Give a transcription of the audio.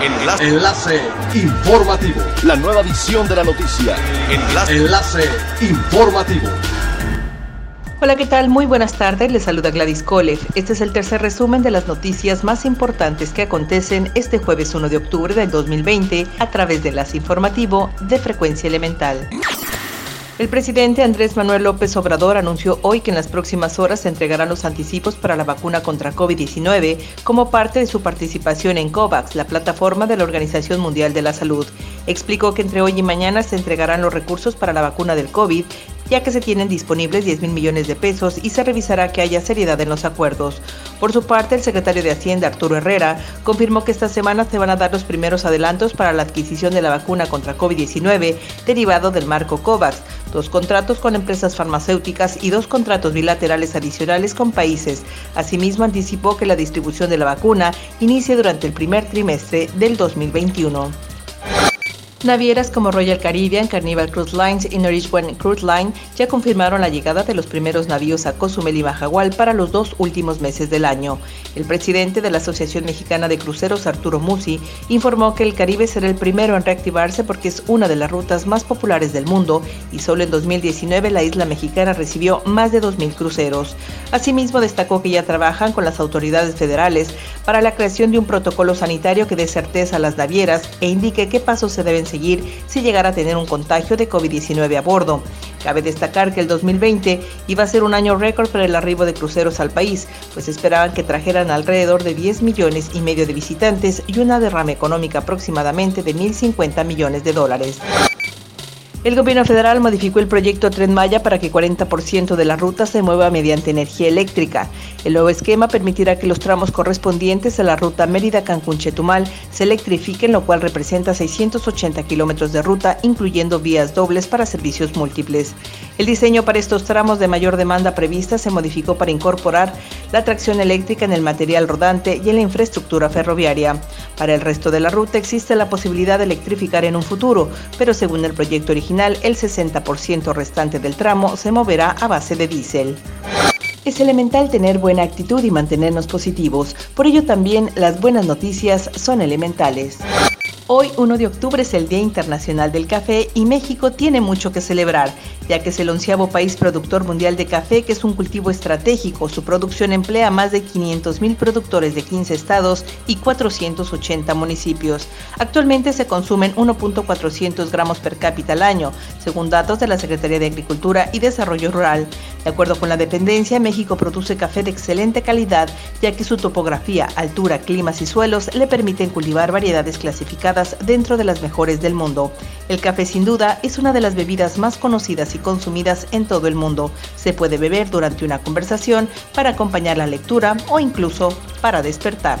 Enlace. Enlace informativo. La nueva edición de la noticia. Enlace. Enlace informativo. Hola, ¿qué tal? Muy buenas tardes. Les saluda Gladys Kolev. Este es el tercer resumen de las noticias más importantes que acontecen este jueves 1 de octubre del 2020 a través de Enlace Informativo de Frecuencia Elemental. El presidente Andrés Manuel López Obrador anunció hoy que en las próximas horas se entregarán los anticipos para la vacuna contra COVID-19 como parte de su participación en COVAX, la plataforma de la Organización Mundial de la Salud. Explicó que entre hoy y mañana se entregarán los recursos para la vacuna del COVID ya que se tienen disponibles 10 mil millones de pesos y se revisará que haya seriedad en los acuerdos. Por su parte, el secretario de Hacienda, Arturo Herrera, confirmó que esta semana se van a dar los primeros adelantos para la adquisición de la vacuna contra COVID-19 derivado del marco COVAX, dos contratos con empresas farmacéuticas y dos contratos bilaterales adicionales con países. Asimismo, anticipó que la distribución de la vacuna inicie durante el primer trimestre del 2021. Navieras como Royal Caribbean, Carnival Cruise Lines y Norwegian Cruise Line ya confirmaron la llegada de los primeros navíos a Cozumel y Majagual para los dos últimos meses del año. El presidente de la Asociación Mexicana de Cruceros, Arturo Musi, informó que el Caribe será el primero en reactivarse porque es una de las rutas más populares del mundo y solo en 2019 la isla mexicana recibió más de 2.000 cruceros. Asimismo, destacó que ya trabajan con las autoridades federales para la creación de un protocolo sanitario que dé certeza a las navieras e indique qué pasos se deben seguir si llegara a tener un contagio de COVID-19 a bordo. Cabe destacar que el 2020 iba a ser un año récord para el arribo de cruceros al país, pues esperaban que trajeran alrededor de 10 millones y medio de visitantes y una derrama económica aproximadamente de 1.050 millones de dólares. El gobierno federal modificó el proyecto Tren Maya para que 40% de la ruta se mueva mediante energía eléctrica. El nuevo esquema permitirá que los tramos correspondientes a la ruta Mérida-Cancún-Chetumal se electrifiquen, lo cual representa 680 kilómetros de ruta, incluyendo vías dobles para servicios múltiples. El diseño para estos tramos de mayor demanda prevista se modificó para incorporar la tracción eléctrica en el material rodante y en la infraestructura ferroviaria. Para el resto de la ruta existe la posibilidad de electrificar en un futuro, pero según el proyecto original, el 60% restante del tramo se moverá a base de diésel. Es elemental tener buena actitud y mantenernos positivos, por ello también las buenas noticias son elementales. Hoy, 1 de octubre, es el Día Internacional del Café y México tiene mucho que celebrar, ya que es el onceavo país productor mundial de café, que es un cultivo estratégico. Su producción emplea a más de 500 mil productores de 15 estados y 480 municipios. Actualmente se consumen 1.400 gramos per cápita al año, según datos de la Secretaría de Agricultura y Desarrollo Rural. De acuerdo con la dependencia, México produce café de excelente calidad, ya que su topografía, altura, climas y suelos le permiten cultivar variedades clasificadas dentro de las mejores del mundo. El café sin duda es una de las bebidas más conocidas y consumidas en todo el mundo. Se puede beber durante una conversación, para acompañar la lectura o incluso para despertar.